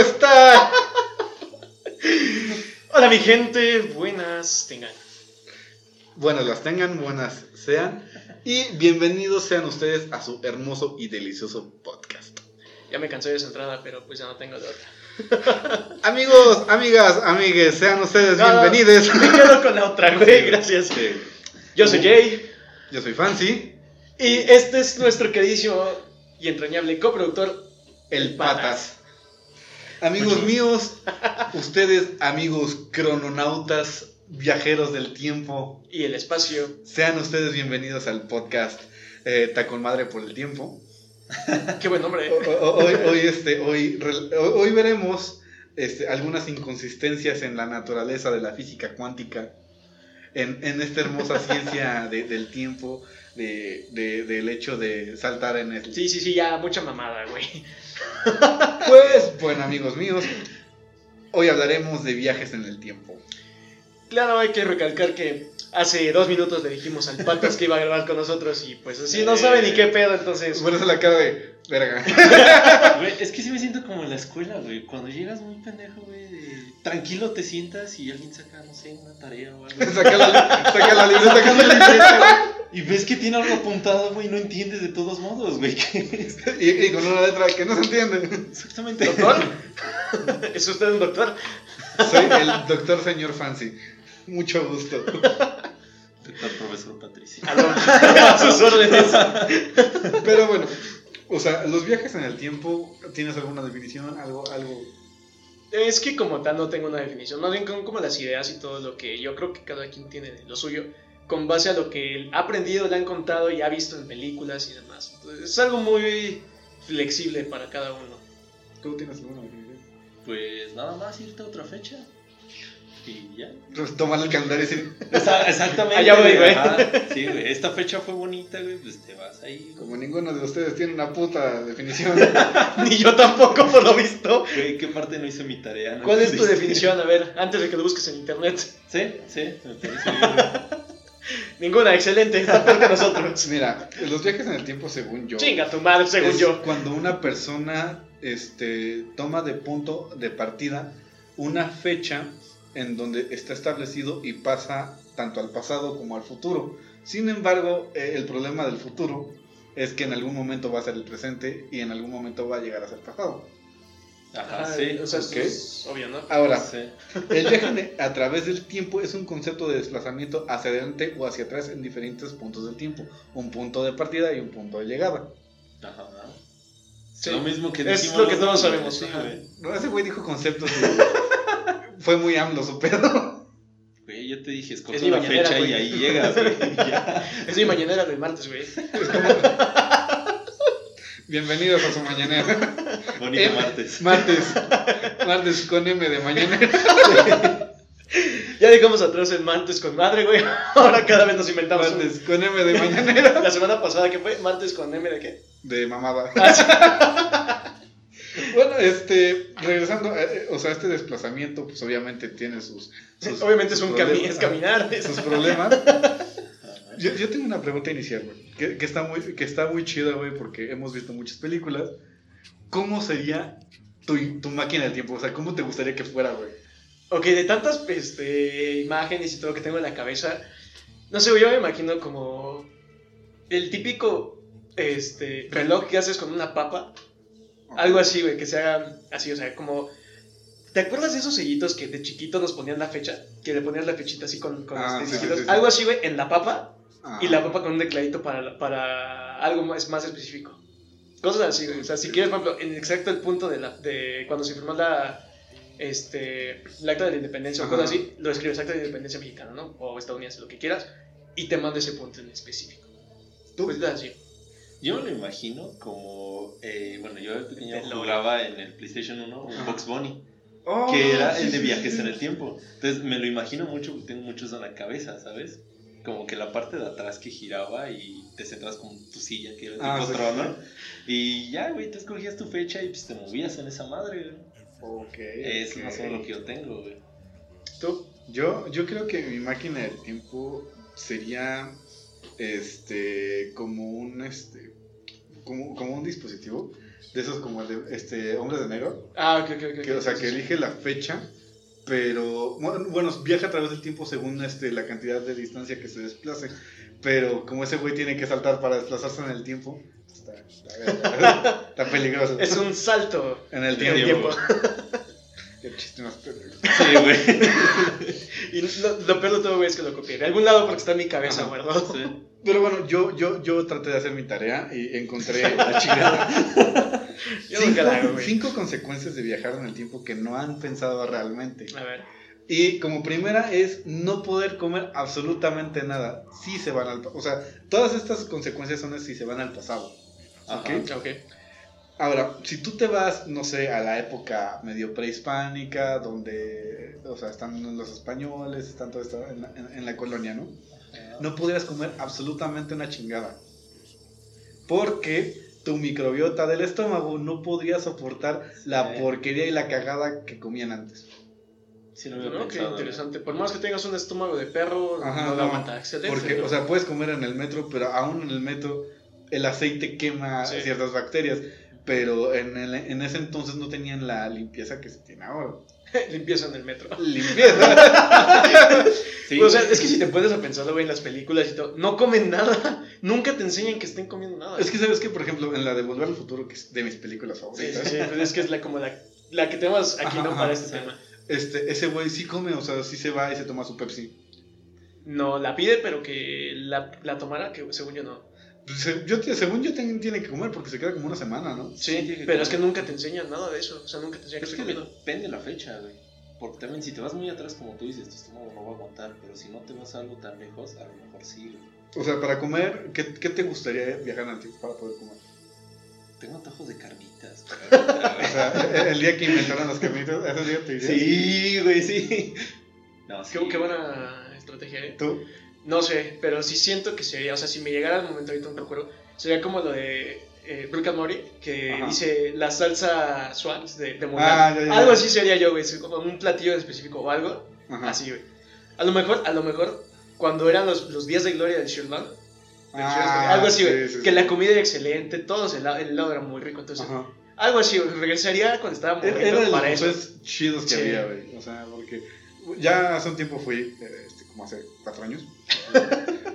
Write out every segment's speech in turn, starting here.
está? Hola mi gente, buenas tengan. Buenas las tengan, buenas sean. Y bienvenidos sean ustedes a su hermoso y delicioso podcast. Ya me cansé de esa entrada, pero pues ya no tengo de otra. Amigos, amigas, amigues, sean ustedes No, bienvenidos. Me quedo con la otra, güey, gracias. Sí. Yo soy Jay Yo soy Fancy, y este es nuestro queridísimo y entrañable coproductor, el Patas. Amigos míos, ustedes, amigos crononautas, viajeros del tiempo, y el espacio. sean ustedes bienvenidos al podcast eh, Tacón Madre por el Tiempo. Qué buen nombre. O- Hoy, hoy, este, hoy- hoy veremos este, algunas inconsistencias en la naturaleza de la física cuántica, en, en esta hermosa ciencia de- del tiempo, de, de- del hecho de saltar en el... Sí, sí, sí, ya mucha mamada, güey. Pues, bueno, amigos míos, hoy hablaremos de viajes en el tiempo. Claro, hay que recalcar que hace dos minutos le dijimos al Patas que iba a grabar con nosotros y pues así no sabe ni qué pedo, entonces... Por eso la cara de verga. Güey, es que sí me siento como en la escuela, güey. Cuando llegas muy pendejo, güey, de- tranquilo te sientas y alguien saca, no sé, una tarea o algo. Saca la, saca la libreta, saca la libreta, Y ves que tiene algo apuntado, güey, no entiendes de todos modos, güey. ¿qué es? y, y con una letra que no se entiende. Exactamente. ¿Doctor? ¿Es usted un doctor? Soy el doctor señor Fancy. Mucho gusto. Doctor profesor Patricia. A, sus órdenes. Pero bueno, o sea, los viajes en el tiempo, ¿tienes alguna definición? Algo, algo. Es que como tal no tengo una definición, más bien como las ideas y todo lo que yo creo que cada quien tiene de lo suyo, con base a lo que él ha aprendido, le han contado y ha visto en películas y demás. Entonces, es algo muy flexible para cada uno. ¿Tú tienes alguna definición? Pues nada más irte a otra fecha. Y ya. Pues tomar el calendario y decir, exactamente. Allá voy, güey. ajá. Sí, güey. Esta fecha fue bonita, güey. Pues te vas ahí. como ninguno de ustedes tiene una puta definición. Ni yo tampoco, por lo visto. Güey, ¿Qué parte no hice mi tarea? ¿No ¿Cuál es tu definición? A ver, antes de que lo busques en internet. Sí, sí, me parece bien. Ninguna, excelente, está peor que nosotros. Mira, los viajes en el tiempo, según yo, Chinga tu madre, según es yo. cuando una persona este, toma de punto de partida una fecha en donde está establecido y pasa tanto al pasado como al futuro. Sin embargo, eh, el problema del futuro es que en algún momento va a ser el presente y en algún momento va a llegar a ser pasado. Ajá, Ajá, sí. o sea, ok. es obvio, ¿no? Ahora, Sí. el viaje a través del tiempo es un concepto de desplazamiento hacia adelante o hacia atrás en diferentes puntos del tiempo. Un punto de partida y un punto de llegada. Ajá. Sí. Lo mismo que Es decimos lo que todos dos, sabemos, Sí. No, ese güey dijo conceptos. y fue muy AMLO su pedo. Güey, yo te dije, escoge Es mi la fecha güey. y ahí llegas, güey. ya. Es mi mañanera del martes, güey. Es como- Bienvenidos a su mañanera. Bonito martes. Martes. Martes con M de mañanera. Ya dejamos atrás el martes con madre, güey. Ahora cada vez nos inventamos un- Martes con M de mañanera. La semana pasada, ¿qué fue? Martes con M de qué? De mamada. Ah, Bueno, este, regresando, eh, eh, o sea, este desplazamiento, pues obviamente tiene sus. sus- Obviamente es un cami es caminar. es- Sus problemas. Yo tengo una pregunta inicial, güey. Que, que está muy, que está muy chida, güey, porque hemos visto muchas películas. ¿Cómo sería tu, tu máquina del tiempo? O sea, ¿cómo te gustaría que fuera, güey? Ok, de tantas este, imágenes y todo que tengo en la cabeza, no sé, yo me imagino como el típico este, reloj que haces con una papa. Algo así, güey, que se haga así, o sea, como... ¿Te acuerdas de esos sellitos que de chiquito nos ponían la fecha? Que le ponías la fechita así con, con Ah, este, sí, sí, disquitos? sí, sí. Algo así, güey, en la papa Ah. y la papa con un tecladito para, para algo más, más específico. Cosas así, güey. O sea, si quieres, por ejemplo, en exacto el punto de, la, de cuando se firmó la, este, el acta de la independencia o cosas así, lo escribes acta de independencia mexicana, ¿no? O estadounidense, lo que quieras, y te manda ese punto en específico. ¿Tú? Pues así. Yo me lo imagino como. eh, bueno, yo de pequeño jugaba en el PlayStation 1 un. Box Bunny, Oh, que era el de viajes en el tiempo. Entonces me lo imagino mucho tengo muchos en la cabeza, ¿sabes? Como que la parte de atrás que giraba y te sentabas con tu silla, que era Ah, tipo sí. trono. Y ya, güey, tú escogías tu fecha y pues te movías en esa madre, güey. Ok. Es ok. más o menos lo que yo tengo, güey. ¿Tú? Yo, yo creo que mi máquina del tiempo sería este como un este como, como un dispositivo de esos como el de este, Hombres de Negro. Ah, ok, ok, ok. Que, o sea, que elige la fecha, pero bueno, viaja a través del tiempo según este, la cantidad de distancia que se desplace. Pero como ese güey tiene que saltar para desplazarse en el tiempo, está, está, está peligroso. Es un salto En el tiempo. Qué chiste más pendejo. Sí, güey. Y lo, lo peor de todo, güey, es que lo copié. De algún lado porque está en mi cabeza, Ajá. guardado. Sí. Pero bueno, yo, yo, yo traté de hacer mi tarea y encontré la chingada. Yo cinco, la hago, güey. cinco consecuencias de viajar en el tiempo que no han pensado realmente. A ver. Y como primera es no poder comer absolutamente nada si se van al... O sea, todas estas consecuencias son si se van al pasado. Ajá. ¿ok? Ok. Ahora, si tú te vas, no sé, a la época medio prehispánica, donde, o sea, están los españoles, están todo esto en la, en- en la colonia, ¿no? No pudieras comer absolutamente una chingada. Porque tu microbiota del estómago no podría soportar la porquería y la cagada que comían antes. Sí, lo había No, qué pensado, interesante. Por más que tengas un estómago de perro, Ajá, no no. aguanta. Excelente. Porque, ¿no? o sea, puedes comer en el metro, pero aún en el metro el aceite quema Sí. ciertas bacterias. Pero en, el- en ese entonces no tenían la limpieza que se tiene ahora. limpieza en el metro. Limpieza. Sí. o sea, es que si te pones a pensarlo, güey, en las películas y todo, no comen nada. Nunca te enseñan que estén comiendo nada. es que sabes que, por ejemplo, en la de Volver al Futuro, que es de mis películas Sí, favoritas, sí, sí, pues es que es la, como la, la que tenemos aquí, Ajá, ¿no? ajá, Para este sí. tema. este, ese güey sí come, o sea, sí se va y se toma su Pepsi. No, la pide, pero que la, la tomara, que según yo no. Pues, yo, según yo, también tiene que comer porque se queda como una semana, ¿no? Sí, tiene que pero es que nunca te enseñan nada de eso. O sea, nunca te enseñan que que depende la fecha, güey. Porque también si te vas muy atrás, como tú dices, tu estómago no va a aguantar. Pero si no te vas algo tan lejos, a lo mejor sí, güey. O sea, para comer, ¿qué, qué te gustaría viajar en tiempo para poder comer? Tengo antojos de carnitas. O sea, el, día que inventaron las carnitas, ese día te dirías. sí, güey, sí. No, sí. Qué, qué buena estrategia, ¿eh? ¿Tú? No sé, pero sí siento que sería, o sea, si me llegara el momento ahorita, no recuerdo, sería como lo de eh, Morty, que Ajá. dice la salsa Swans de, de. Ah, ya, ya, ya. Algo así sería yo, güey, como un platillo en específico o algo, Ajá. así, güey. A lo mejor, a lo mejor, cuando eran los, los días de gloria del Ah, Sherlock, algo así, sí, güey, sí, que sí. la comida era excelente, todos, el, el helado era muy rico, entonces, Ajá. algo así, güey, regresaría cuando estaba muy Era de para los eso. chidos que había, güey. O sea, porque ya hace un tiempo fui, eh, este, como hace cuatro años.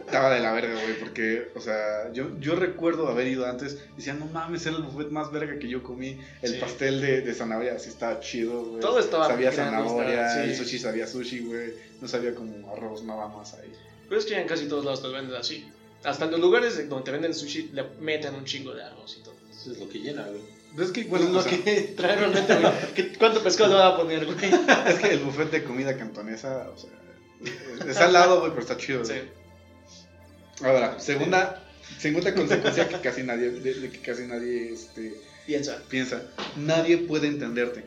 Estaba de la verga, güey, porque, o sea, yo, yo recuerdo haber ido antes, decía, no mames, era el buffet más verga que yo comí. El Sí. pastel de, de zanahoria, así estaba chido, güey. Todo estaba Sabía zanahoria, estaba- sí. el sushi sabía sushi, güey. No sabía como arroz, nada más ahí. Pero es que ya en casi todos lados te lo venden así. Hasta en los lugares de- donde te venden sushi le meten un chingo de arroz y todo. Eso es lo que llena, güey. Pero es que, Bueno, lo o sea, que trae realmente, güey. ¿Qué- ¿Cuánto pescado le va a poner, güey? es que el buffet de comida cantonesa, o sea, es- es salado, güey, pero está chido. Sí. Ahora, segunda, segunda consecuencia que casi nadie, de, de que casi nadie este, Piensa. piensa, nadie puede entenderte.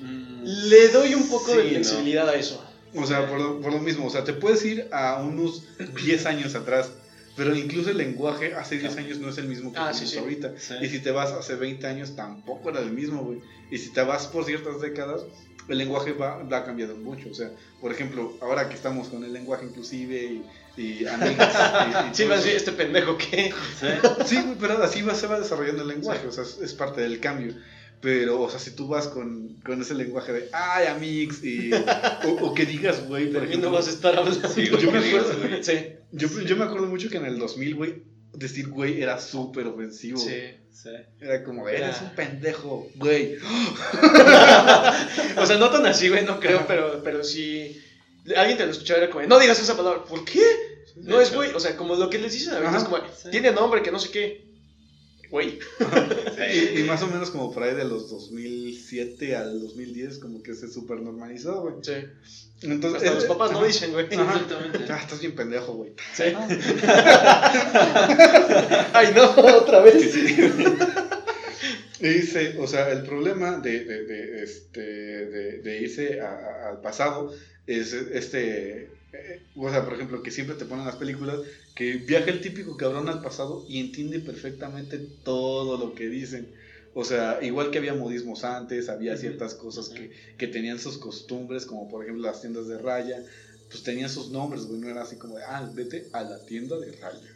Mm, Le doy un poco de flexibilidad a eso. O sea, por lo, por lo mismo, o sea, te puedes ir a unos 10 años atrás, pero incluso el lenguaje hace 10 años no es el mismo que Ah, sí, sí. ahorita. Sí. Y si te vas hace 20 años, tampoco era el mismo, güey. Y si te vas por ciertas décadas, el lenguaje va, va cambiando mucho. O sea, por ejemplo, ahora que estamos con el lenguaje inclusive y, y amigos. y- y Sí, eso. decir, este pendejo que. Sí. Sí, güey, pero así va, se va desarrollando el lenguaje, o sea, es, es parte del cambio. Pero, o sea, si tú vas con, con ese lenguaje de, ay, amigos, y, o, o que digas, güey, por ejemplo, no vas a estar hablando. Sí, güey, yo me ¿qué digas, acuerdo? Sí, yo, yo me acuerdo mucho que en el 2000, güey, decir güey era súper ofensivo. sí. Sí. Era como, de, Era- eres un pendejo, güey. O sea, no tan así, güey, no creo, pero, pero sí. Alguien te lo escuchaba era como, no digas esa palabra. ¿Por qué? No es güey. O sea, como lo que les dicen a veces, Ajá. como, Sí. tiene nombre, que no sé qué. Güey. Y, y más o menos como por ahí de los 2007 al 2010, como que se súper normalizó, güey. Sí. Entonces, Hasta los eh, papás no dicen, güey. Exactamente. Ah, estás bien pendejo, güey. Sí. Ay, no, otra vez. Y dice, o sea, el problema de, de, de, este, de, de irse a- a- al pasado es este, eh, o sea, por ejemplo, que siempre te ponen las películas que viaja el típico cabrón al pasado y entiende perfectamente todo lo que dicen. O sea, igual que había modismos antes, había ciertas cosas que, que tenían sus costumbres, como por ejemplo las tiendas de raya, pues tenían sus nombres, güey, no era así como de, ah, vete a la tienda de raya.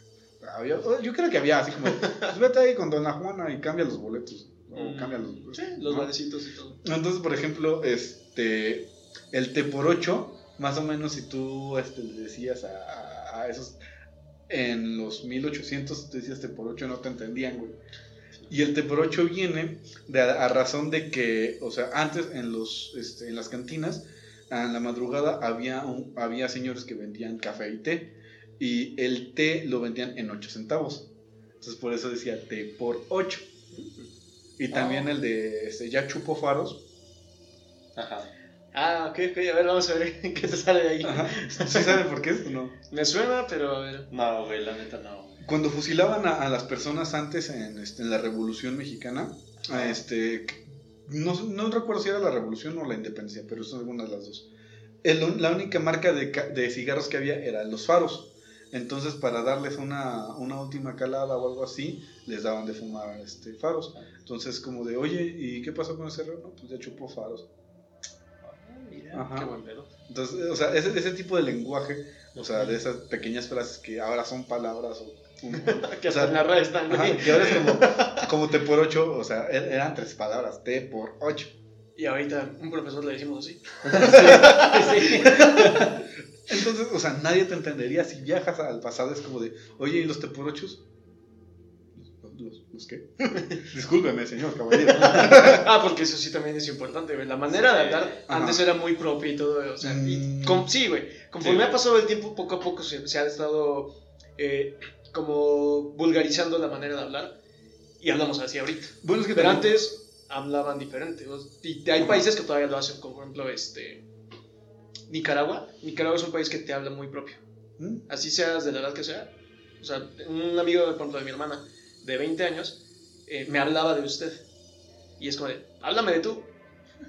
había- yo creo que había así como, pues vete ahí con Dona Juana y cambia los boletos. O Mm. cambia los, Sí, los ¿no? y todo. Entonces, por ejemplo, este, el té por ocho, más o menos si tú este, le decías a, a- a esos, en los 1800, tú decías té por ocho, no te entendían, güey. Y el té por ocho viene de a, a razón de que, o sea, antes en, los, este, en las cantinas, en la madrugada había, un- había señores que vendían café y té, y el té lo vendían en 8 centavos. Entonces, por eso decía té por 8. Y también Ah. el de este, ya chupo faros, Ajá. Ah, ok, ok, a ver, vamos a ver qué te sale de ahí. Ajá. ¿Sí saben por qué es no? Me suena, pero a ver. No, güey, la neta no. Cuando fusilaban a, a las personas antes en, este, en la Revolución Mexicana, a este, no, no recuerdo si era la Revolución o la Independencia, pero son algunas de las dos. El- la única marca de, de cigarros que había eran los faros. Entonces, para darles una, una última calada o algo así, les daban de fumar este, faros. Entonces, como de, oye, ¿y qué pasó con ese reloj? No, pues ya chupó faros. Ajá. Qué buen pedo. Entonces, o sea, ese, ese tipo de lenguaje, o sea, de esas pequeñas frases que ahora son palabras o... Que o sea, en la red están, ajá, güey. que ahora es como, como T por 8, o sea, er- eran tres palabras, T por 8. Y ahorita un profesor le decimos así. Sí. Entonces, o sea, nadie te entendería si viajas al pasado, es como de, oye, ¿y los T por 8? ¿Los, los, qué? Discúlpeme, señor caballero. Ah, porque eso sí también es importante, güey. La manera de hablar Ajá. antes era muy propia y todo, o sea, y Mm. sí, güey. Conforme Sí. ha pasado el tiempo, poco a poco se, se ha estado eh, como vulgarizando la manera de hablar y hablamos así ahorita. Bueno, es que Pero también- antes hablaban diferente. Y hay países que todavía lo hacen, como por ejemplo este Nicaragua. Nicaragua es un país que te habla muy propio. ¿Mm? Así seas de la edad que sea. O sea, un amigo, por ejemplo, de mi hermana, de 20 años, eh, me hablaba de usted. Y es como de, háblame de tú.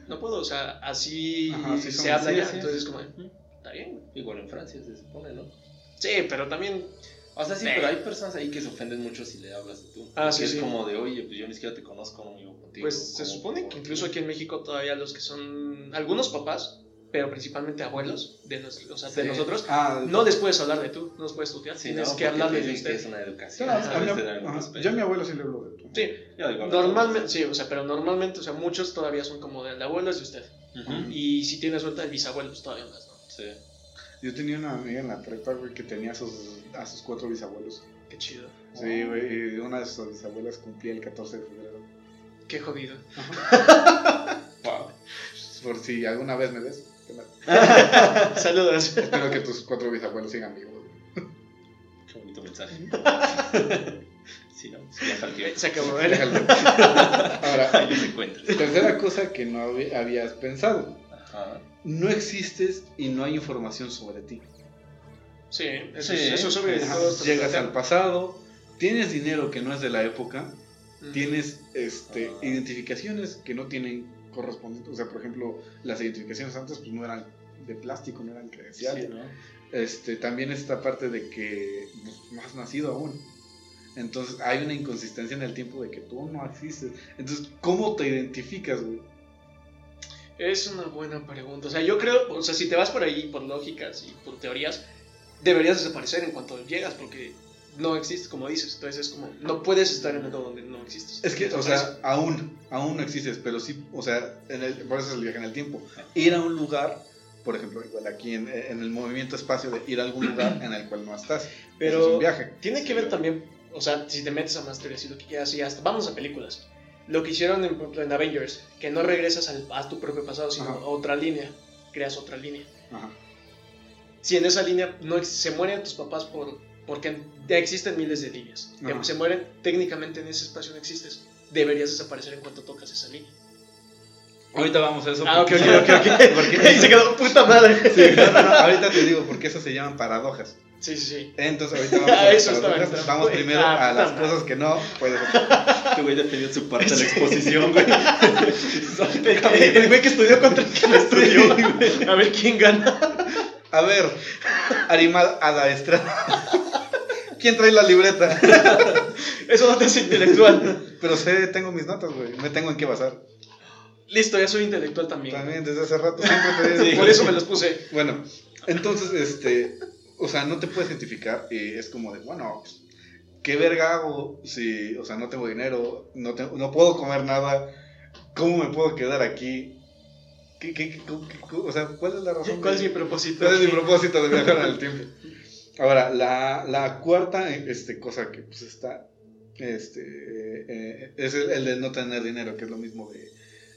No puedo, o sea, así Ajá, sí, se son- habla sí, ya. sí. Entonces es como de, "Mm, está bien. güey". Igual en Francia se supone, ¿no? Sí, pero también, O sea, sí, Eh. pero hay personas ahí que se ofenden mucho si le hablas de tú. Ah, sí, es sí. como de, oye, pues yo ni siquiera te conozco, no vivo contigo. pues se ¿cómo- supone que incluso aquí en México todavía los que son algunos papás, pero principalmente abuelos de, nos- o sea, de Sí. nosotros, Ah, no les puedes hablar de tú, no los puedes tutear, Sí, tienes no, que te de usted. es una educación. mi- yo a mi abuelo sí le hablo de tú. Sí, Yo digo, normalmente, sí, o sea, pero normalmente, o sea, muchos todavía son como de abuelo es de usted. Y si tienes suerte, el bisabuelo, pues todavía más, ¿no? Sí. Yo tenía una amiga en la prepa, güey, que tenía a sus, a sus cuatro bisabuelos. Qué chido. Sí, güey, y una de sus bisabuelas cumplía el 14 de febrero. Qué jodido. Wow. Por si alguna vez me ves. Saludos. Espero que tus cuatro bisabuelos sigan vivos. Qué bonito mensaje. sí, no, pues viaja al tiempo. Se acabó. ¿eh? Déjalo. Ahora, Ahí los encuentras. tercera cosa que no hab- habías pensado. Ajá. No existes y no hay información sobre ti. Sí, eso, Sí. es- eso sobre te Llegas al pasado, tienes dinero que no es de la época, Mm. tienes este, Ah. identificaciones que no tienen correspondientes. O sea, por ejemplo, las identificaciones antes pues, no eran de plástico, no eran credenciales. Sí, ¿no? este, también esta parte de que pues, no has nacido aún. Entonces hay una inconsistencia en el tiempo de que tú no existes. Entonces, ¿cómo te identificas, güey? Es una buena pregunta. O sea, yo creo, o sea, si te vas por ahí, por lógicas y por teorías, deberías desaparecer en cuanto llegas, porque no existes, como dices. Entonces es como, no puedes estar en el mundo donde no existes. Es que, o sea, aún, aún no existes, pero sí, o sea, en el, por eso es el viaje en el tiempo. Ir a un lugar, por ejemplo, igual aquí en, en el movimiento espacio de ir a algún lugar en el cual no estás. Pero- Eso es un viaje. Tiene que ver también, o sea, si te metes a más teorías y lo que quieras y hasta, vamos a películas. Lo que hicieron en, Avengers, que no regresas al- a tu propio pasado, sino Ajá. a otra línea, creas otra línea. Ajá. Si en esa línea no se mueren tus papás por, porque ya existen miles de líneas, que Ajá. se mueren, técnicamente en ese espacio no existes, deberías desaparecer en cuanto tocas esa línea. Ahorita vamos a eso. Ah, ok, porque- ok, ok, ok. Porque- Y se quedó puta madre. Sí, no, no, no, ahorita te digo, porque eso se llaman paradojas. Sí, sí, sí. Entonces, ahorita vamos Ah, a las eso entrando. Vamos primero Ah, a las cosas que no puedes hacer. Este güey defendió su parte de la exposición, güey. El, el güey que estudió contra el que no estudió. A ver quién gana. A ver, Arimal Ada Estrada. ¿Quién trae la libreta? Eso no te hace intelectual. Pero sé, tengo mis notas, güey. Me tengo en qué basar. Listo, ya soy intelectual también. También desde hace rato siempre te. Sí. Por eso me los puse. Bueno, entonces, este, o sea, no te puedes identificar y es como de, bueno, pues, ¿qué verga hago si, o sea, no tengo dinero, no, tengo- no puedo comer nada? ¿Cómo me puedo quedar aquí? ¿Qué, qué, qué- o sea, ¿cuál es la razón? ¿Cuál es mi propósito? ¿Cuál es mi propósito de viajar en el tiempo? Ahora, la, la cuarta este, cosa que pues está este, eh, es el, el de no tener dinero, que es lo mismo de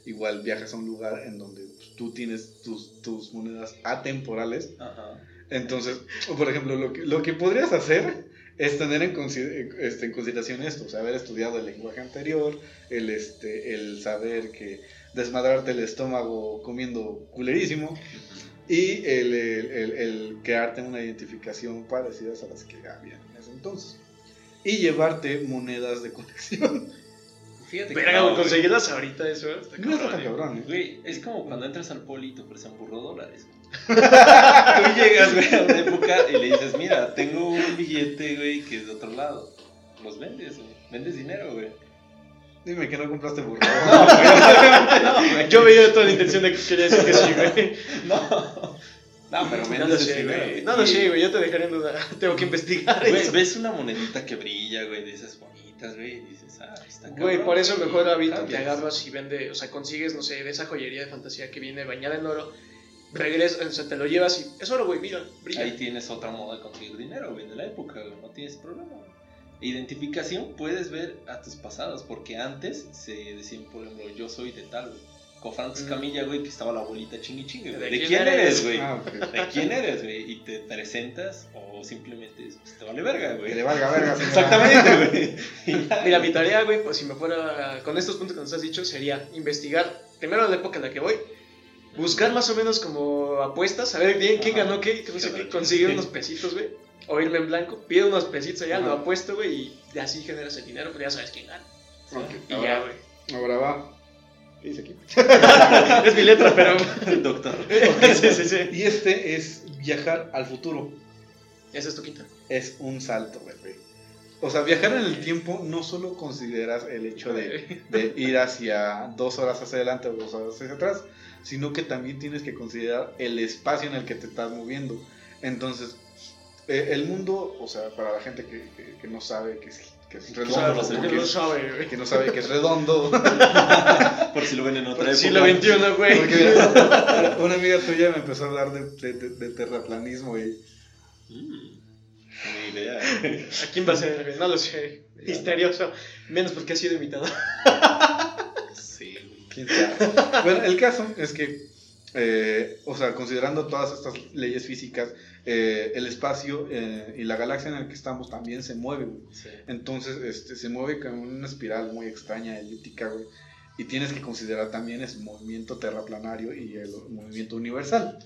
igual viajas a un lugar en donde pues, tú tienes tus, tus monedas atemporales. Ajá. Entonces, por ejemplo, lo que, lo que podrías hacer es tener en, consi- este, en consideración esto, o sea, haber estudiado el lenguaje anterior, el, este, el saber que desmadrarte el estómago comiendo culerísimo y el, el, el- el crearte una identificación parecidas a las que había en ese entonces. Y llevarte monedas de conexión. Fíjate que Verga, no, güey, güey. conseguirlas ahorita, eso está No está tan cabrón, eh. Güey, es como cuando entras al poli y te ofrecen burro dólares. Tú llegas, güey, a una época y le dices, mira, tengo un billete, güey, que es de otro lado. Los vendes, güey. Vendes dinero, güey. Dime que no compraste burro. No, güey, no, güey. Yo veía toda la intención de que quería decir que sí, güey. No. No, pero No lo sé, dinero, güey. No lo sé, güey. Yo te dejaré en duda. Tengo que investigar Güey, eso. ves una monedita que brilla, güey, de esas bonitas, güey, y dices, ah, está Güey, cabrón, por eso güey, mejor hábito te agarras y vende, o sea, consigues, no sé, de esa joyería de fantasía que viene bañada en oro, regresas, o sea, te lo llevas y es oro, güey, mira, brilla. Ahí tienes otra moda de conseguir dinero, güey, de la época, güey, no tienes problema. Identificación, puedes ver a tus pasados, porque antes se decían, por ejemplo, yo soy de tal, güey. Con Francis Mm. Camilla, güey, que estaba la bolita chingui chingue, güey. ¿De ¿De, quién quién eres? güey? Ah. ¿De quién eres, güey? Y te presentas o simplemente pues, te vale verga, güey. Que le valga verga. señora. Exactamente, güey. Mira, mi tarea, güey, pues si me fuera con estos puntos que nos has dicho, sería investigar primero la época en la que voy, buscar más o menos como apuestas, saber bien quién Ajá. ganó qué, que no sé qué, conseguir unos pesitos, güey, o irme en blanco, pido unos pesitos allá, Ajá. lo apuesto, güey, y así generas el dinero, pero ya sabes quién gana. Y ahora, ya, güey. ahora va. ¿Qué dice aquí? es mi letra, pero... Doctor. sí, sí, sí. Y este es viajar al futuro. Esa es tu quinta. Es un salto, güey. O sea, viajar en el tiempo no solo consideras el hecho de, de ir hacia dos horas hacia adelante o dos horas hacia atrás, sino que también tienes que considerar el espacio en el que te estás moviendo. Entonces, eh, el mundo, o sea, para la gente que, que- que no sabe que es, que es redondo, sabe, que, es- sabe, que no sabe que es redondo, Por si lo ven en otra Por época. siglo XXI, güey. porque mira, una amiga tuya me empezó a hablar de, de- de- de terraplanismo y Mm, ni idea. ¿A quién va a ser? No lo sé. Misterioso. Menos porque ha sido invitado. Sí, güey. quién sabe. Bueno, el caso es que, eh, o sea, considerando todas estas leyes físicas, eh, el espacio eh, y la galaxia en la que estamos también se mueve, güey. Sí. Entonces, este, se mueve con una espiral muy extraña, elíptica, güey. Y tienes que considerar también ese movimiento terraplanario y el movimiento universal.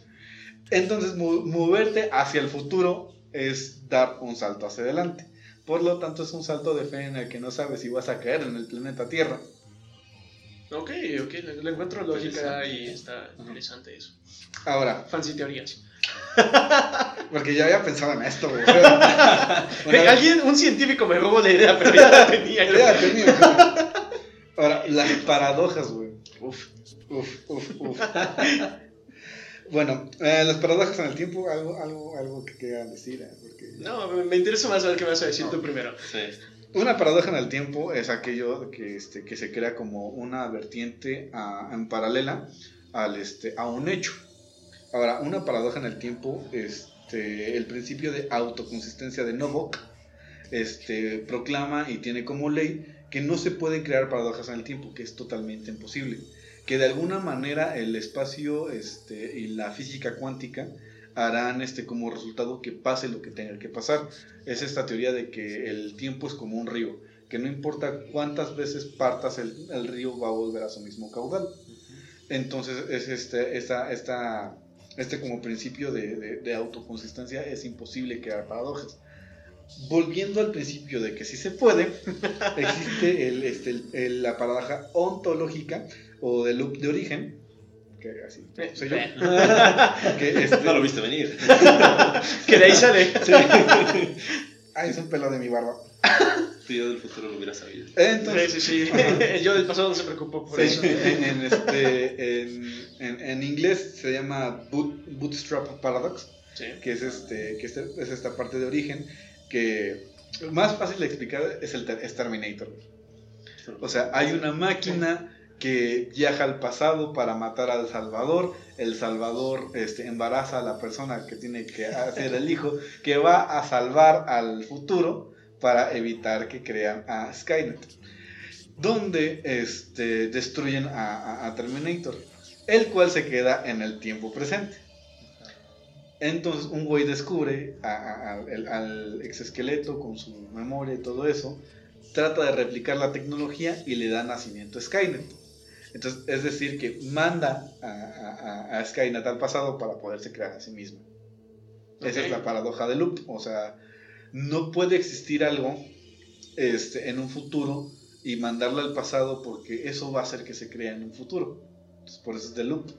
Entonces, mo- moverte hacia el futuro es dar un salto hacia adelante. Por lo tanto, es un salto de fe en el que no sabes si vas a caer en el planeta Tierra. Ok, ok. Le, encuentro lógica y está interesante eso. Ahora, Fancy teorías. porque ya había pensado en esto, güey. alguien, un científico me robó la idea, pero ya la tenía. yo. Tenía. Ahora, las paradojas, güey. Uf, uf, uf, uf. Bueno, eh, las paradojas en el tiempo, algo, algo, algo que quieran decir, eh, porque No, me, me interesa más saber qué vas a decir tú primero. Sí. una paradoja en el tiempo es aquello que, este, que se crea como una vertiente a- en paralela al, este, a un hecho. Ahora, una paradoja en el tiempo, este, el principio de autoconsistencia de Novak, este, proclama y tiene como ley que no se pueden crear paradojas en el tiempo, que es totalmente imposible. Que de alguna manera el espacio este, y la física cuántica harán este, como resultado que pase lo que tenga que pasar. Es esta teoría de que el tiempo es como un río, que no importa cuántas veces partas, el, el río va a volver a su mismo caudal. Entonces, es este, esta, esta, este como principio de, de- de autoconsistencia es imposible crear paradojas. Volviendo al principio de que sí se puede, existe el, este, el- el- la paradoja ontológica o de loop de origen, que así Eh, soy yo, ve. que este- No lo viste venir. Que de ahí sale. ay, es un pelo de mi barba. Tú yo del futuro lo hubiera sabido. Entonces, Sí, sí, sí. Yo del pasado no se preocupó por Sí, eso. en, en este, en, en- en inglés se llama boot- Bootstrap Paradox, Sí. que es, este, que este- es esta parte de origen que Más fácil de explicar es el es Terminator. O sea, hay una máquina que viaja al pasado para matar al Salvador. El Salvador este, embaraza a la persona que tiene que hacer el hijo, que va a salvar al futuro para evitar que crean a Skynet. Donde este, destruyen a, a- a Terminator, el cual se queda en el tiempo presente. Entonces un güey descubre a- a- a- el- al exoesqueleto con su memoria y todo eso, trata de replicar la tecnología y le da nacimiento a Skynet. Entonces, es decir, que manda a, Skynet al pasado para poderse crear a sí mismo. Esa es la paradoja de Loop. O sea, no puede existir algo este, en un futuro y mandarlo al pasado porque eso va a hacer que se crea en un futuro. Entonces, por eso es de Loop.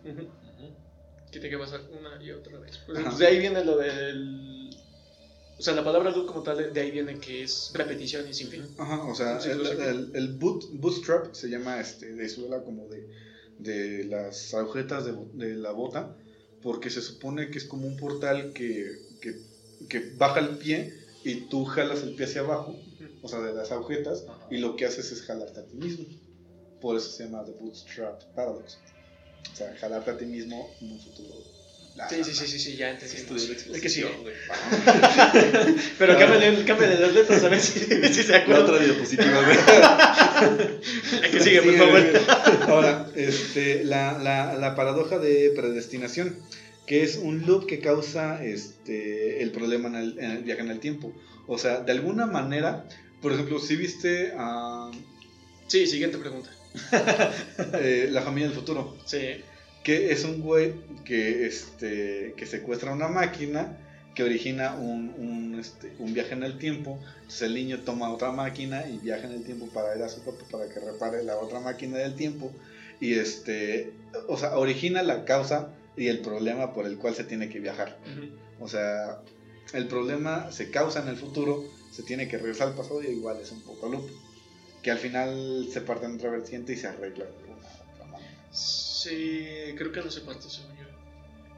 Que tiene que pasar una y otra vez. Pues, de ahí viene lo del. O sea, la palabra loop como tal, de ahí viene que es repetición y sin fin. Ajá, o sea, el, el- el boot, bootstrap se llama este, de suela como de, de las agujetas de, bo- de la bota, porque se supone que es como un portal que, que, que baja el pie y tú jalas el pie hacia abajo, o sea, de las agujetas, Ajá. y lo que haces es jalarte a ti mismo. Por eso se llama The Bootstrap Paradox. O sea, jalarte a ti mismo en un futuro. Sí, sí, sí, sí, sí, ya Sí, entendí. estudié la El que exposición, güey. Pero cámbiale, cámbiale las letras a ver si, si se La acuerda. otra diapositiva, güey. La que sigue, por Sí, favor. Ahora, este, la, la, la paradoja de predestinación, que es un loop que causa este, el problema en el, en el viaje en el tiempo. O sea, de alguna manera, por ejemplo, si viste a Sí, siguiente pregunta. eh, La familia del futuro, Sí. que es un güey que, este, que secuestra una máquina que origina un, un, este, un viaje en el tiempo. Entonces el niño toma otra máquina y viaja en el tiempo para ir a su papá para que repare la otra máquina del tiempo. Y este, o sea, origina la causa y el problema por el cual se tiene que viajar. O sea, el problema se causa en el futuro, se tiene que regresar al pasado y igual es un poco loop. Que al final se parte en otra vertiente y se arregla. Sí, creo que no se parte, según yo.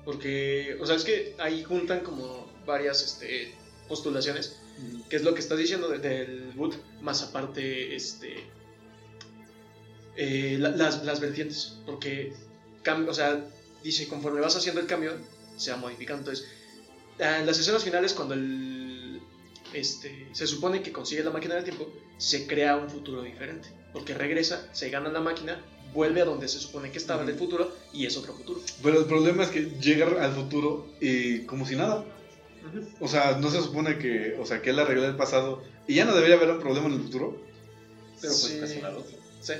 Porque, o sea, es que ahí juntan como varias este, postulaciones, que es lo que estás diciendo de- del boot, más aparte, este, eh, la- las, las vertientes. Porque, o sea, dice, conforme vas haciendo el cambio, se va modificando. Entonces, ah, en las escenas finales, cuando el, este, se supone que consigue la máquina del tiempo, se crea un futuro diferente. Porque regresa, se gana la máquina, vuelve a donde se supone que estaba en el futuro y es otro futuro. Pero el problema es que llega al futuro y como si nada. O sea, no se supone que, o sea, que él arregló el pasado y ya no debería haber un problema en el futuro. Pero Sí. puede ocasionar otro. Sí,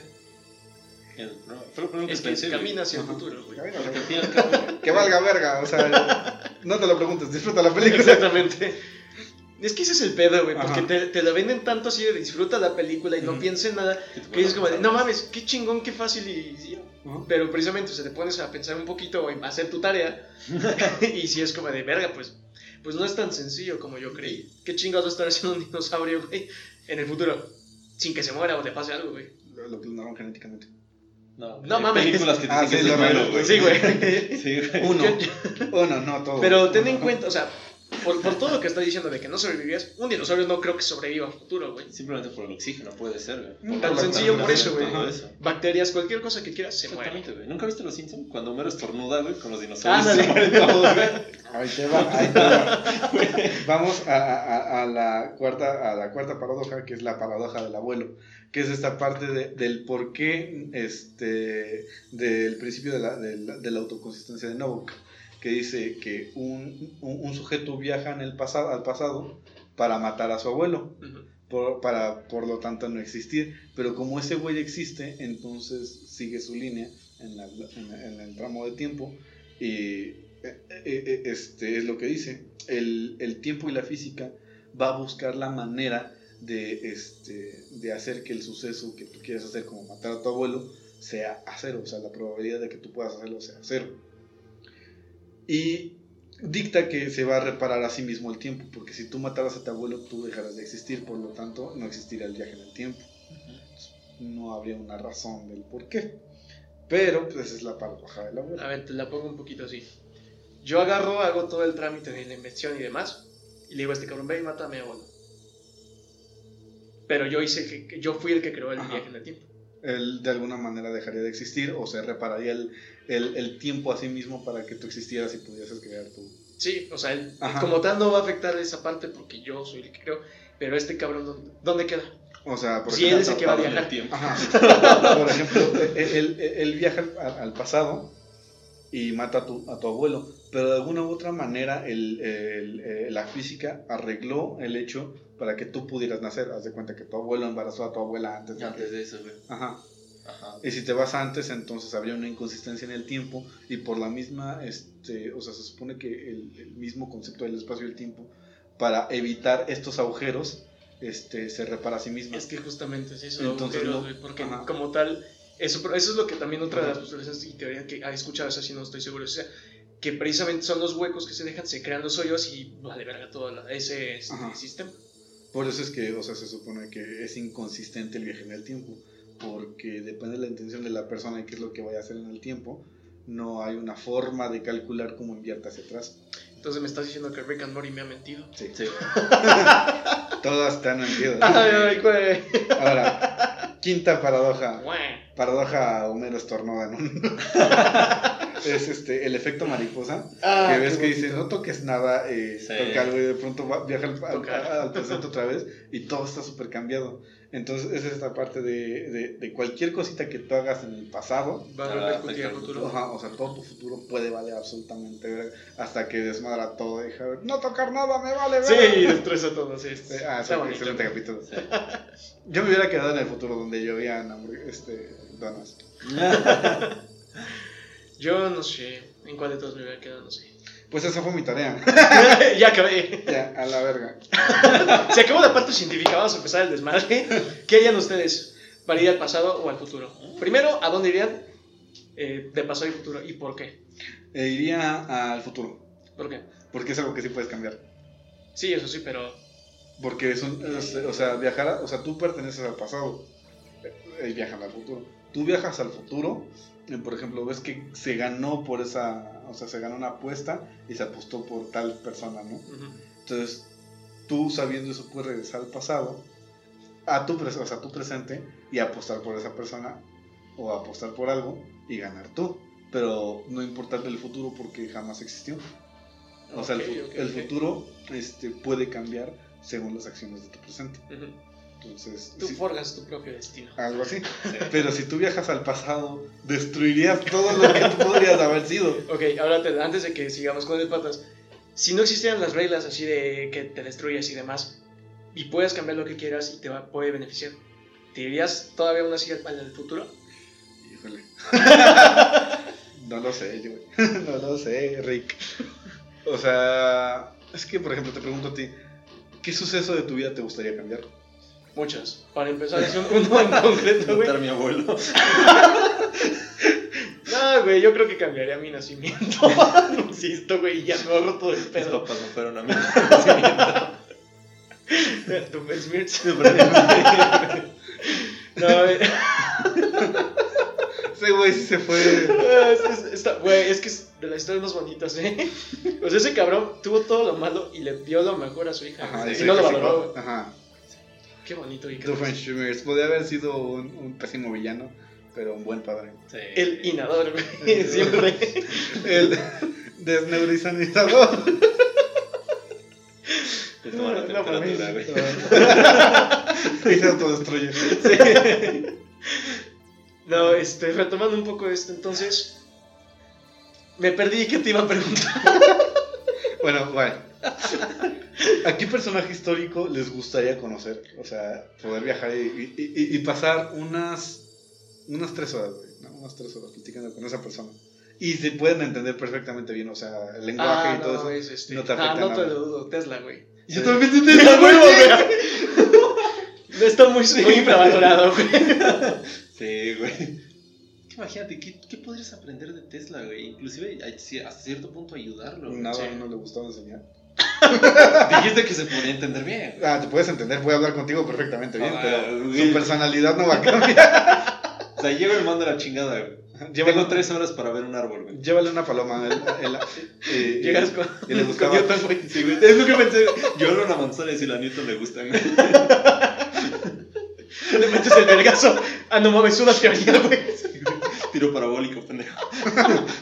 es que pensé, güey. camina hacia el futuro, güey. Que valga verga, o sea, no te lo preguntes, disfruta la película. Exactamente. Es que ese es el pedo, güey, porque te, te lo venden tanto así de disfruta la película y no piensa en nada, que te dices como de, no mames, qué chingón, qué fácil y... Pero precisamente o sea, te pones a pensar un poquito en hacer tu tarea y si es como de verga, pues, pues no es tan sencillo como yo creí. ¿Qué chingados va a estar haciendo un dinosaurio, güey, en el futuro? Sin que se muera o le pase algo, güey. Lo, lo clonaron genéticamente. No, No mames. películas que dicen Ah, que sí, es lo malo, güey. Sí, güey. Sí, güey. Uno. Yo- Uno, no, todo. Pero ten en cuenta, o sea, por, por todo lo que está diciendo de que no sobrevivías, un dinosaurio no creo que sobreviva a futuro, güey. Simplemente por el oxígeno, puede ser, güey. Tan sencillo por eso, güey. Bacterias, cualquier cosa que quieras, se muere. Exactamente, güey. ¿Nunca viste Los Simpsons? Cuando Homero estornuda, güey, con los dinosaurios. Ándale. se mueren todos, güey. Ahí te va, ahí te va. Vamos a, a- a la cuarta, a la cuarta paradoja, que es la paradoja del abuelo, que es esta parte de- del por qué, este, del principio de la, de la- de la autoconsistencia de Novak, que dice que un, un- un sujeto viaja en el pasado, al pasado para matar a su abuelo, por, para por lo tanto no existir, pero como ese güey existe, entonces sigue su línea en, la- en la- en el tramo de tiempo y eh, eh, eh, este es lo que dice, el, el tiempo y la física va a buscar la manera de, este, de hacer que el suceso que tú quieras hacer, como matar a tu abuelo, sea a cero, o sea, la probabilidad de que tú puedas hacerlo sea cero. Y dicta que se va a reparar a sí mismo el tiempo, porque si tú mataras a tu abuelo, tú dejarás de existir, por lo tanto, no existirá el viaje en el tiempo. No habría una razón del por qué. Pero, pues, esa es la paradoja del abuelo. A ver, te la pongo un poquito así. Yo agarro, hago todo el trámite de la invención y demás, y le digo a este cabrón, ve y mata a mi abuelo. Pero yo hice que, yo fui el que creó el Ajá. viaje en el tiempo. Él de alguna manera dejaría de existir o se repararía el, el, el tiempo a sí mismo para que tú existieras y pudieses crear tu... Sí, o sea, él, como tal no va a afectar esa parte porque yo soy el que creo, pero este cabrón, ¿dónde, dónde queda? O sea, por Sí, ejemplo... él es el que va a viajar. el tiempo. Ajá. Por ejemplo, él, él- él viaja al, al pasado y mata a tu, a tu abuelo, pero de alguna u otra manera el- el- eh, la física arregló el hecho para que tú pudieras nacer. Haz de cuenta que tu abuelo embarazó a tu abuela antes de Antes que- de eso, güey. Ajá. Ajá. Y si te vas antes, entonces habría una inconsistencia en el tiempo y por la misma, este, o sea, se supone que el, el mismo concepto del espacio y el tiempo, para evitar estos agujeros, este, se repara a sí mismo. Es que justamente es eso, Entonces, agujeros, no- porque ajá. como tal, eso, eso es lo que también otra de las postulaciones y teorías que he escuchado, esa sí no estoy seguro, o sea, que precisamente son los huecos que se dejan, se crean los hoyos y vale verga todo la- ese este, sistema. Por eso es que, o sea, se supone que es inconsistente el viaje en el tiempo, porque depende de la intención de la persona y qué es lo que vaya a hacer en el tiempo, no hay una forma de calcular cómo enviarte hacia atrás. Entonces me estás diciendo que Rick and Morty me ha mentido. Sí. Sí. Todas te han mentido. Ay, ay, güey. Ahora, quinta paradoja. Paradoja Homero estornuda en un... es este, el efecto mariposa. Ah, que ves que dice, bonito. no toques nada, eh, Sí. toca algo y de pronto va- viaja al, al- al presente otra vez y todo está súper cambiado. Entonces, esa es esta parte de, de, de cualquier cosita que tú hagas en el pasado. Va a Ah, repercutir afecta al futuro. Ajá, o sea, todo tu futuro puede valer absolutamente verga, hasta que desmadra todo. Deja, no tocar nada, me vale Sí, verga". y destroza todo, sí. Ah, está sí, bonito. excelente capítulo. Sí. Yo me hubiera quedado en el futuro donde llovían este, donas. Yo no sé en cuál de todos me hubiera quedado, no sé. Pues esa fue mi tarea. ya acabé. ya, a la verga. Se acabó la parte científica, vamos a empezar el desmadre. ¿Qué harían ustedes para ir al pasado o al futuro? Primero, ¿a dónde irían eh, de pasado y futuro? ¿Y por qué? E iría al futuro, ¿Por qué? porque es algo que sí puedes cambiar. Sí, eso sí, pero... Porque es un, es- o sea, viajar, a- o sea, tú perteneces al pasado, eh, viajan al futuro. Tú viajas al futuro, eh, por ejemplo, ves que se ganó por esa, o sea, se ganó una apuesta y se apostó por tal persona, ¿no? Entonces, tú sabiendo eso puedes regresar al pasado, a tu, o sea, a tu presente y apostar por esa persona o apostar por algo y ganar tú. Pero no importarle el futuro porque jamás existió. O sea, el, futuro este, puede cambiar según las acciones de tu presente. Ujú. Entonces, Tú sí, forjas tu propio destino. algo así. Pero si tú viajas al pasado, destruirías todo lo que tú podrías haber sido. Ok, ahora te- antes de que sigamos con el patas, si no existieran las reglas así de que te destruyas y demás, y puedes cambiar lo que quieras y te va, puede beneficiar, ¿te irías todavía aún así al, al futuro? Híjole. no lo sé, yo. no lo sé, Rick. O sea, es que, por ejemplo, te pregunto a ti, ¿qué suceso de tu vida te gustaría cambiar? Muchas. Para empezar, es un, uno en concreto, güey. Mi abuelo. No, güey, yo creo que cambiaría mi nacimiento. Insisto, güey, y ya me ahorro todo el Mis pedo. papás no fueron a mi Tu Smirts. No, güey. Ese güey sí se fue. Es, es- güey, es que es de las historias más bonitas, ¿eh? O sea, ese cabrón tuvo todo lo malo y le dio lo mejor a su hija. Ajá, y ese no lo que sí valoró, güey. Ajá. Qué bonito y qué Doofenshmirtz podría haber sido un, un pésimo villano, pero un buen padre. Sí. El inador, güey. Siempre. El desneurizanizador. Te toma la temperatura, güey. y se autodestruye. Sí. No, este, retomando un poco esto, entonces. Me perdí, ¿qué te iba a preguntar? Bueno, bueno. ¿A qué personaje histórico les gustaría conocer? O sea, poder viajar y, y- y- y pasar unas, unas tres horas, güey. ¿no? Unas tres horas platicando con esa persona. Y se pueden entender perfectamente bien, o sea, el lenguaje Ah, y todo no, eso. es este. no te ah, afecta no te nada. lo dudo, Tesla, güey. Yo Sí. también te Tesla, güey, güey. Está muy, muy infravalorado, güey. Sí, güey. Imagínate, ¿qué, ¿qué podrías aprender de Tesla, güey? Inclusive hasta cierto punto ayudarlo. güey. Nada, Sí. no le gustaba enseñar. Dijiste que se podía entender bien. Ah, te puedes entender, puede hablar contigo perfectamente bien, Ah, pero güey. su personalidad no va a cambiar. O sea, llego y mando la chingada, güey. Llévale, Tengo tres horas para ver un árbol, güey. llévale una paloma. el- el- Llegas con, y le con buscaba- Newton, güey. Sí, güey. Es lo que pensé. Yo era una manzana y si la Newton le gustan, güey. Le metes el vergazo. Ah, no mames, una teoría, güey. Tiro parabólico, pendejo.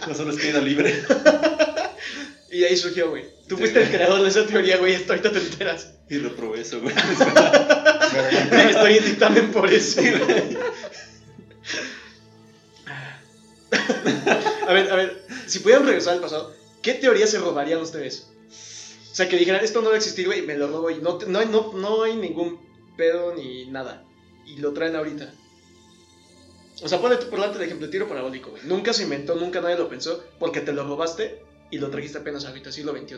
No solo es caída libre. Y de ahí surgió, güey. Tú Sí, fuiste el güey. creador de esa teoría, güey. Hasta ahorita te enteras. Y reprobé eso, güey. Estoy en dictamen por eso. A ver, a ver, si pudieran regresar al pasado, ¿qué teoría se robarían ustedes? O sea, que dijeran, esto no va a existir, güey, me lo robo y no, te- no, no, no hay ningún pedo ni nada. Y lo traen ahorita. O sea, ponle tú por delante el ejemplo, tiro parabólico, güey. Nunca se inventó, nunca nadie lo pensó, porque te lo robaste y lo trajiste apenas ahorita, siglo XXI.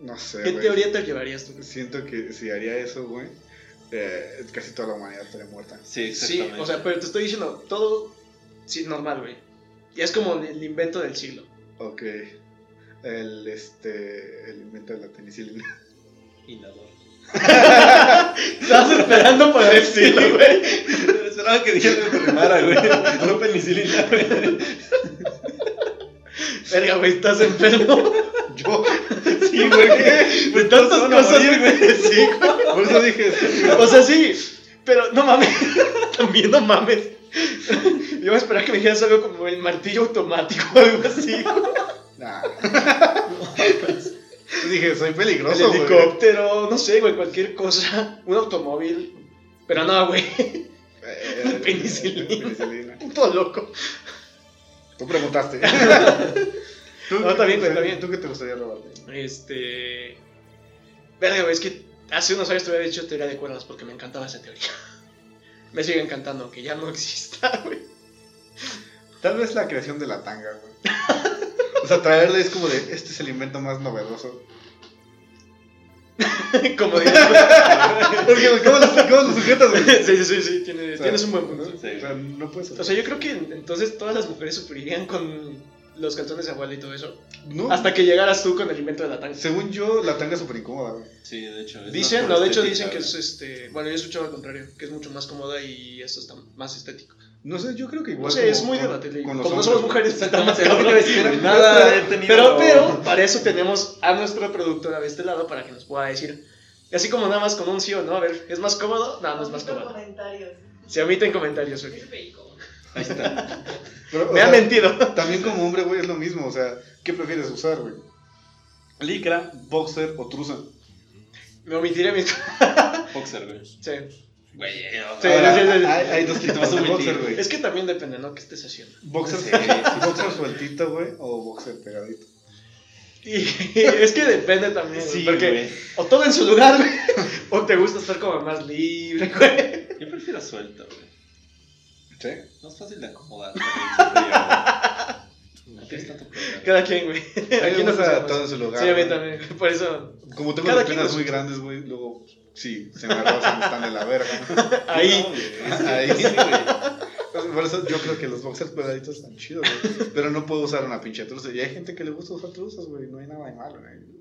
No sé, ¿Qué teoría te llevarías tú? Siento que si haría eso, güey, eh, casi toda la humanidad estaría muerta. Sí, Sí, o sea, pero te estoy diciendo, todo sí, normal, güey. Y es como el invento del siglo. Ok. El, este, el invento de la penicilina. Inador. Estabas esperando para decirlo, güey. Esperaba que dijera que güey. No penicilina, güey. Verga, güey, estás enfermo. Yo, Sí, güey. De Pues tantas cosas, güey. Sí, güey. por eso dije. O sea, sí, pero no mames. También no mames. Yo me esperaba que me dijeras algo como el martillo automático o algo así. Nah. dije, soy El peligroso, güey. helicóptero, no sé, güey, cualquier cosa. Un automóvil. Pero no, güey. Eh, Penicilina. penicilina. Puto loco. Tú preguntaste. ¿Tú, No, está bien, está bien. ¿Tú qué te gustaría robarte? Este. Verga, güey, es que hace unos años te había dicho teoría de cuerdas porque me encantaba esa teoría. Me sigue encantando, aunque ya no exista, güey. Tal vez la creación de la tanga, güey. O sea, traerle es como de, este es el invento más novedoso. Como Porque, ¿cómo lo, cómo lo sujetas, güey? Sí, sí, sí, sí, tiene- O sea, tienes un buen punto. Sí. O sea, no puedes O sea, yo creo que entonces todas las mujeres sufrirían con los calzones de abuela y todo eso. no, Hasta que llegaras tú con el invento de la tanga. según yo, la tanga es súper incómoda, güey. Sí, de hecho. es Dicen, no, de hecho dicen que es este. Bueno, yo he escuchado al contrario, que es mucho más cómoda y esto está más estético. No sé, yo creo que igual. No sé, como es muy debatible. Como no somos mujeres, que iba a decir. Nada he tenido. Pero, pero, para eso tenemos a nuestro productora de este lado para que nos pueda decir. Así como nada más con un sí o no, a ver, ¿es más cómodo? No, no es más cómodo. comentarios. Se omiten comentarios, ok. Ahí está. pero, Me han sea, mentido. También como hombre, güey, es lo mismo. O sea, ¿qué prefieres usar, güey? ¿Licra, boxer o truza? Me omitiré mi. Boxer, güey. Sí. Güey, Sí, Ahora, sí, sí, sí. Hay, hay dos tipos de boxer, güey. Es que también depende, ¿no? ¿Qué estés haciendo? Boxer, Sí, sí, sí. boxer sueltito, güey, o boxer pegadito. Y es que depende también. Sí, porque güey. o todo en su lugar, güey. O te gusta estar como más libre, güey. Yo prefiero suelto, güey. ¿Sí? Más fácil de acomodar. No tienes tanto problema. Cada quien, güey. Aquí gusta usamos. todo en su lugar. Sí, a mí también. Por eso, Como tengo las piernas muy grandes, güey, luego sí, se me rozan, están de la verga. ahí. No. Ahí. Sí, güey. Por eso yo creo que los boxers pegaditos están chidos, güey. Pero no puedo usar una pinche truza. Y hay gente que le gusta usar truzas, güey. No hay nada de malo, güey.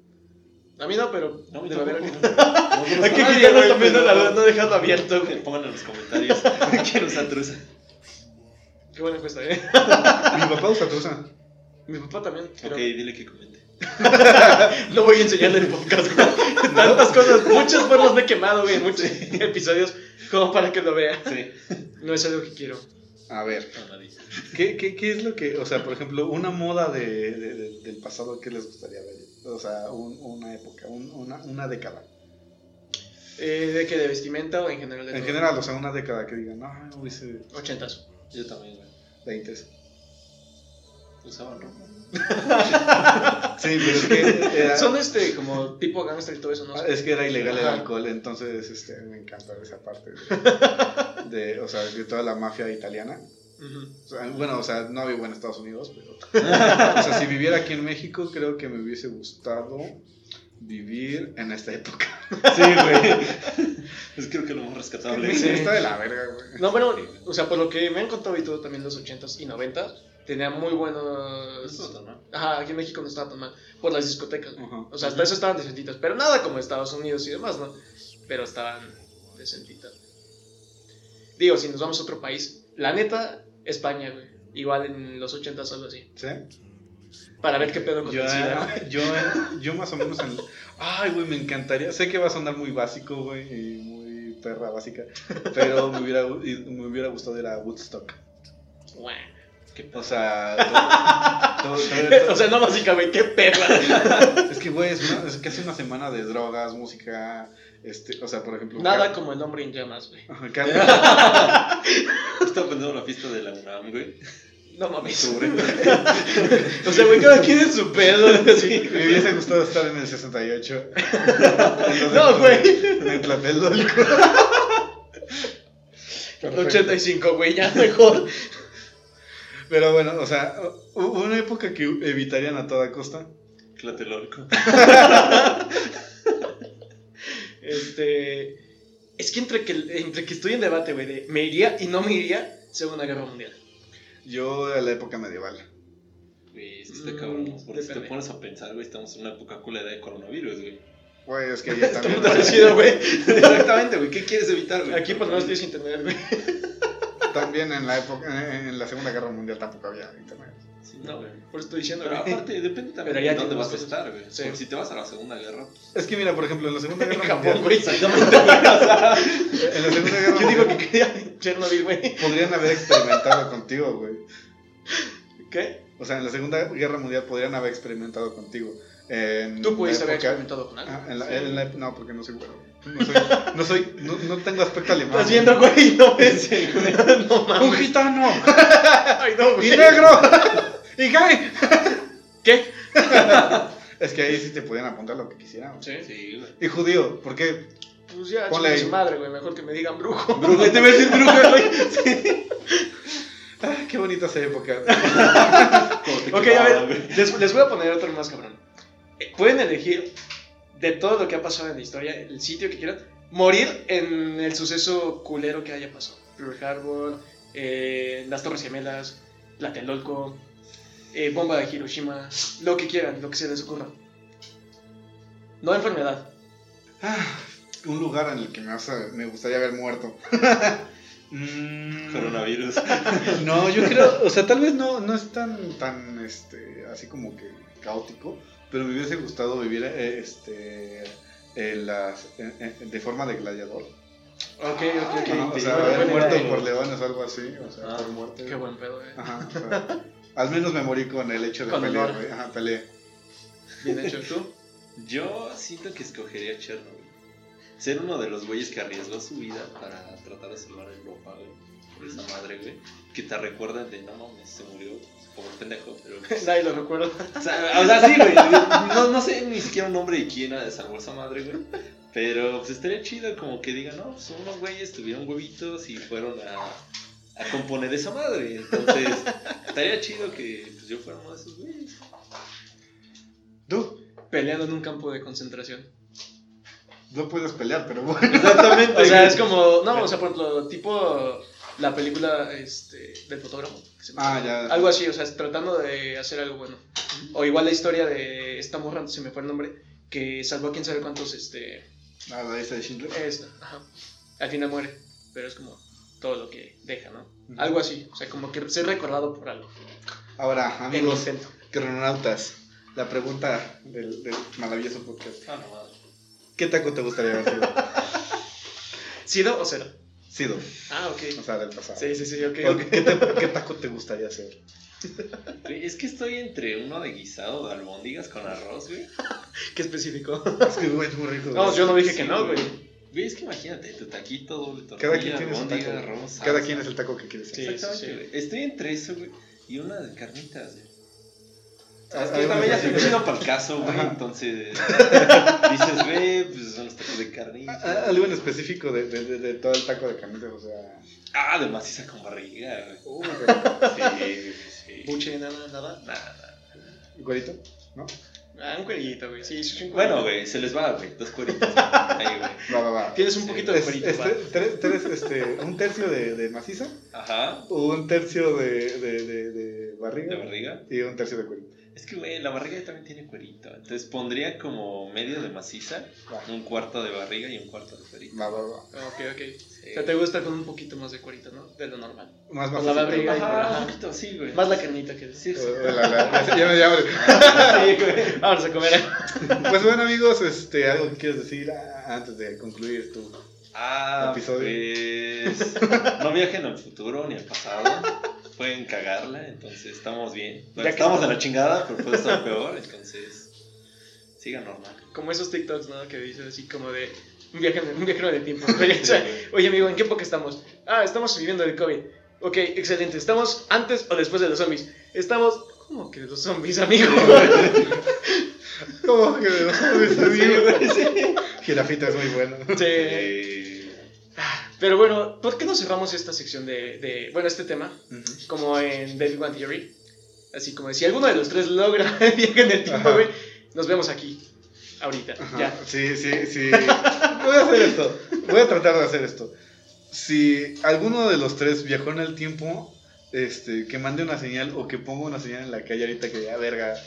A mí no, pero. No, haber tampoco. alguien. No, Hay que la no dejarlo abierto, Que güey. pongan en los comentarios. Quiero usar truza. Qué buena encuesta, eh. Mi papá usa truza. Mi papá también. Pero Ok, dile que comente. no voy a enseñarle el podcast, güey. Tantas cosas, muchas formas me he quemado, güey, en muchos episodios, como para que lo vea. Sí. No es algo que quiero. A ver. ¿qué, qué, qué es lo que, o sea, por ejemplo, una moda de, de- de- del pasado, ¿qué les gustaría ver? O sea, un- una época, un- una, una década. Eh, ¿De qué? ¿De vestimenta o en general? De En todo? general, o sea, una década que digan, no, hubiese Ochentas. Yo también, güey. 20. Usaban ropa. Sí, pero es que era, Son este, como tipo gangster y todo eso, ¿no? es que era ilegal el alcohol, entonces este, me encanta esa parte de, de, o sea, de toda la mafia italiana. Ujú. O sea, bueno, o sea, no vivo en Estados Unidos, pero. O sea, si viviera aquí en México, creo que me hubiese gustado vivir en esta época. Sí, güey. Es creo que lo más rescatable. Sí. Está de la verga, güey. No, bueno, o sea, por lo que me han contado y todo también los 80s y 90s, tenía muy No buenos... estuvo tan mal. Ajá, aquí en México no estaba tan mal, por las discotecas. Ajá. O sea, hasta eso estaban decentitas, pero nada como Estados Unidos y demás, ¿no? Pero estaban decentitas. Digo, si nos vamos a otro país, la neta, España, güey. Igual en los 80s algo así. ¿Sí? Para ver qué pedo con Yo, yo, yo más o menos en. Ay, güey, me encantaría. Sé que va a sonar muy básico, güey, y muy perra básica. Pero me hubiera, me hubiera gustado ir a Woodstock. Guau. Qué O sea, todo- todo- todo- todo- O sea, no básicamente, qué perra. es que, güey, es, es casi una semana de drogas, música. Este, o sea, por ejemplo. Nada como el hombre en llamas, güey. Estaba pensando en la fiesta de la UNAM, güey. No mames. O sea, güey, cada quien en su pedo. así. Me hubiese gustado estar en el 68. No, güey. En el Tlatelolco. El 85, güey, ya mejor. Pero bueno, o sea, hubo una época que evitarían a toda costa. Tlatelolco. Este. Es que entre que, entre que estoy en debate, güey, de me iría y no me iría, Segunda Guerra Mundial. Yo a la época medieval. Güey, es que está Mm, cabrón. Porque si te pones a pensar, güey, estamos en una época culera de coronavirus, güey. Güey, es que ya también. Parecido, güey. Exactamente, güey. ¿Qué quieres evitar, güey? Aquí por lo menos tienes internet, güey. También en la época, en la Segunda Guerra Mundial tampoco había internet. Sí, No, güey. por eso estoy diciendo, Pero güey. aparte, depende también Pero ya de dónde vas a estar, güey. Sí. Si te vas a la Segunda Guerra, pues, Es que mira, por ejemplo, en la Segunda En Guerra Japón, Mundial. güey. Exactamente, güey. Sea, En la Segunda Guerra Yo digo que quería Chernobyl, güey. podrían haber experimentado contigo, güey. ¿Qué? O sea, en la Segunda Guerra Mundial podrían haber experimentado contigo. En Tú pudiste haber experimentado con algo. Ah, en la- Sí. en la- no, porque no soy güero. No soy, no, soy no, no tengo aspecto alemán. Estás viendo, güey, no ves. Sí, ¡Un gitano! Ay, no, ¡Y negro! ¡Y gay! ¿Qué? Es que ahí sí te podían apuntar lo que quisieran. Sí. Sí, güey. Y judío, ¿por qué? Pues ya, Ponle su madre, güey. Mejor que me digan brujo. Brujo, te ves el brujo, güey. Ah, qué bonita esa época. Ok, a ver, les voy a poner otro más cabrón. Eh, Pueden elegir de todo lo que ha pasado en la historia, el sitio que quieran, morir en el suceso culero que haya pasado. Pearl Harbor, eh, las Torres Gemelas, Tlatelolco, eh, bomba de Hiroshima, lo que quieran, lo que se les ocurra. No enfermedad. Ah, un lugar en el que me, vas a- me gustaría haber muerto. Mm, Coronavirus. No, yo creo, o sea, tal vez no, no es tan, tan, este, así como que caótico, pero me hubiese gustado vivir, eh, este, en las, en- en- de forma de gladiador. Ok, ok, ok. Ajá, o sea, haber muerto por leones o algo así, o sea, Ah, por muerte. Qué buen pedo, eh. Ajá, o sea, al menos me morí con el hecho de Con pelear, güey. Ajá, peleé. Bien hecho, ¿tú? Yo siento que escogería Chernobyl. Ser uno de los güeyes que arriesgó su vida para tratar de salvar a Europa, güey. Por esa madre, güey. Que te recuerdan de, no mames, se murió como pendejo. Pero, pues, Nadie lo recuerda. o, sea, o sea, sí, güey. No, no sé ni siquiera un nombre de quién salvó esa madre, güey. Pero pues estaría chido como que digan, no, pues unos güeyes tuvieron huevitos y fueron a, a componer esa madre. Entonces, estaría chido que pues, yo fuera uno de esos güeyes. Tú Peleando en un campo de concentración. no puedes pelear, pero bueno. Exactamente. O sea, es como, no, o sea, por ejemplo, tipo la película este, del fotógrafo. que se me Ah, ya. Algo así, o sea, tratando de hacer algo bueno. O igual la historia de esta morra, se me fue el nombre, que salvó a quién sabe cuántos, este, Ah, la lista de Schindler. esta, ajá. Al final muere, pero es como todo lo que deja, ¿no? Algo así, o sea, como que ser recordado por algo. Ahora, amigos, crononautas, la pregunta del, del maravilloso podcast. Ah, no. ¿Qué taco te gustaría haber sido? ¿Sido o cero? Sido, Ah, ok. o sea, del pasado. Sí, sí, sí, ok. ¿O ok. ¿Qué, te- qué taco te gustaría hacer? Es que estoy entre uno de guisado de albóndigas con arroz, güey. Qué específico. Es que, güey, es muy rico. No, güey. yo no dije Sí, que no, güey. Güey, es que imagínate, tu taquito doble tortilla, Cada quien tiene su taco. arroz, Cada salsa. quien es el taco que quiere ser. Sí. Exactamente, güey. Estoy entre eso, güey, y una de carnitas, güey. Ah, Es que también ya estoy específico. chido para el caso, güey, Ajá. entonces dices, güey, pues son los tacos de Ah, carnita. Algo en específico de, de, de, de todo el taco de carnitas, o sea. Ah, de maciza con barriga, güey. Rico. Sí, sí. Buche, nada, nada. Nada, nada. ¿Güerito? ¿No? Ah, un cuerillito, güey. Sí, sí, un Bueno, güey, se les va, güey, dos cueritos. Ahí, güey. Va, va, va. Tienes un Sí. poquito de cuerito, es va. tre- tre- tres, este, un tercio de, de maciza, Ajá, un tercio de, de, de, de barriga, de barriga. y un tercio de cuerito. Es que, güey, la barriga también tiene cuerito. Entonces pondría como medio de maciza, un cuarto de barriga y un cuarto de cuerito. va, va. va. Ok, ok. Sí. O sea, te gusta con un poquito más de cuerito, ¿no? De lo normal. Más Con la barriga Ajá, un poquito así, güey. Más la carnita que Sí, sí. La- la- ya, me llamo. Sí, güey. Vamos a comer. Pues bueno amigos, este, algo que quieres decir ah, antes de concluir tu Ah, Episodio. pues. No viajen al futuro ni al pasado. Pueden cagarla, entonces estamos bien. Bueno, Ya que estamos en la chingada, pero puede estar peor, entonces. Sigan normal. Como esos TikToks, ¿no? Que dices así como de un viaje, un viajero de tiempo. O sea, Oye, amigo, ¿en qué época estamos? Ah, estamos viviendo el COVID. Ok, excelente. ¿Estamos antes o después de los zombies? Estamos... ¿Cómo que de los zombies, amigo? ¿Cómo que de los zombies, Sí, amigo? güey, sí. Jirafita es muy bueno. Sí. Pero bueno, ¿por qué no cerramos esta sección de, de bueno, este tema? Ujú. Como en David One Theory. Así como si alguno de los tres logra viaje en el tiempo, güey, nos vemos aquí. Ahorita. Ajá, Ya. Sí, sí, sí. Voy a hacer esto. Voy a tratar de hacer esto. Si alguno de los tres viajó en el tiempo, este, que mande una señal o que ponga una señal en la calle ahorita que diga, verga.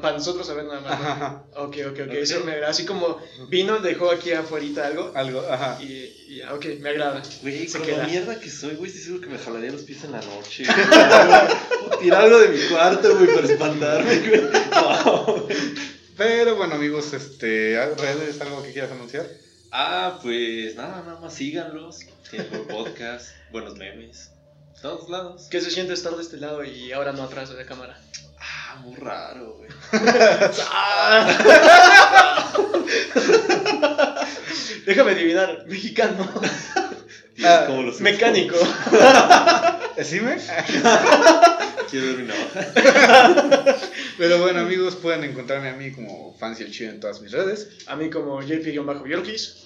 Para nosotros saber nada más. ¿no? Ajá, Ok, ok, ok. Ok. Eso me agrada. Así como vino, dejó aquí afuera algo. algo, ajá. Y, y ok, me agrada. Güey, Se con queda. la mierda que soy, güey, estoy seguro que me jalaría los pies en la noche. güey. Tirar algo de mi cuarto, güey, para espantarme, güey. No, güey. Pero bueno, amigos, este, redes, algo que quieras anunciar. Ah, pues nada, nada más síganlos. Tienen buen podcast, buenos memes. Todos lados. ¿Qué se siente estar de este lado y ahora no atrás de la cámara? Ah, muy raro, güey. Déjame adivinar, mexicano, Ah, como los mecánico. ¿Decime? Quiero ver mi navaja. Pero bueno, amigos, pueden encontrarme a mí como Fancy el Chido en todas mis redes. A mí como JP-Yorkis.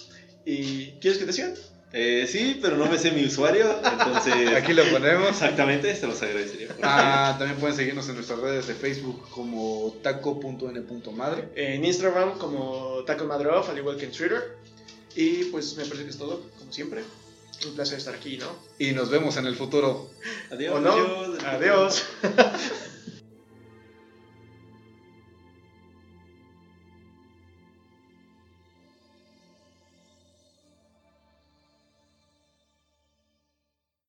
¿Y quieres que te sigan? Eh, sí, pero no me sé mi usuario, entonces. Aquí lo ponemos. Exactamente, se los agradecería. Ah, también pueden seguirnos en nuestras redes de Facebook como taco.n.madre. En Instagram como Taco Madre Off, al igual que en Twitter. Y pues me parece que es todo, como siempre. Un placer estar aquí, ¿no? Y nos vemos en el futuro. Adiós. ¿O no? adiós. Adiós.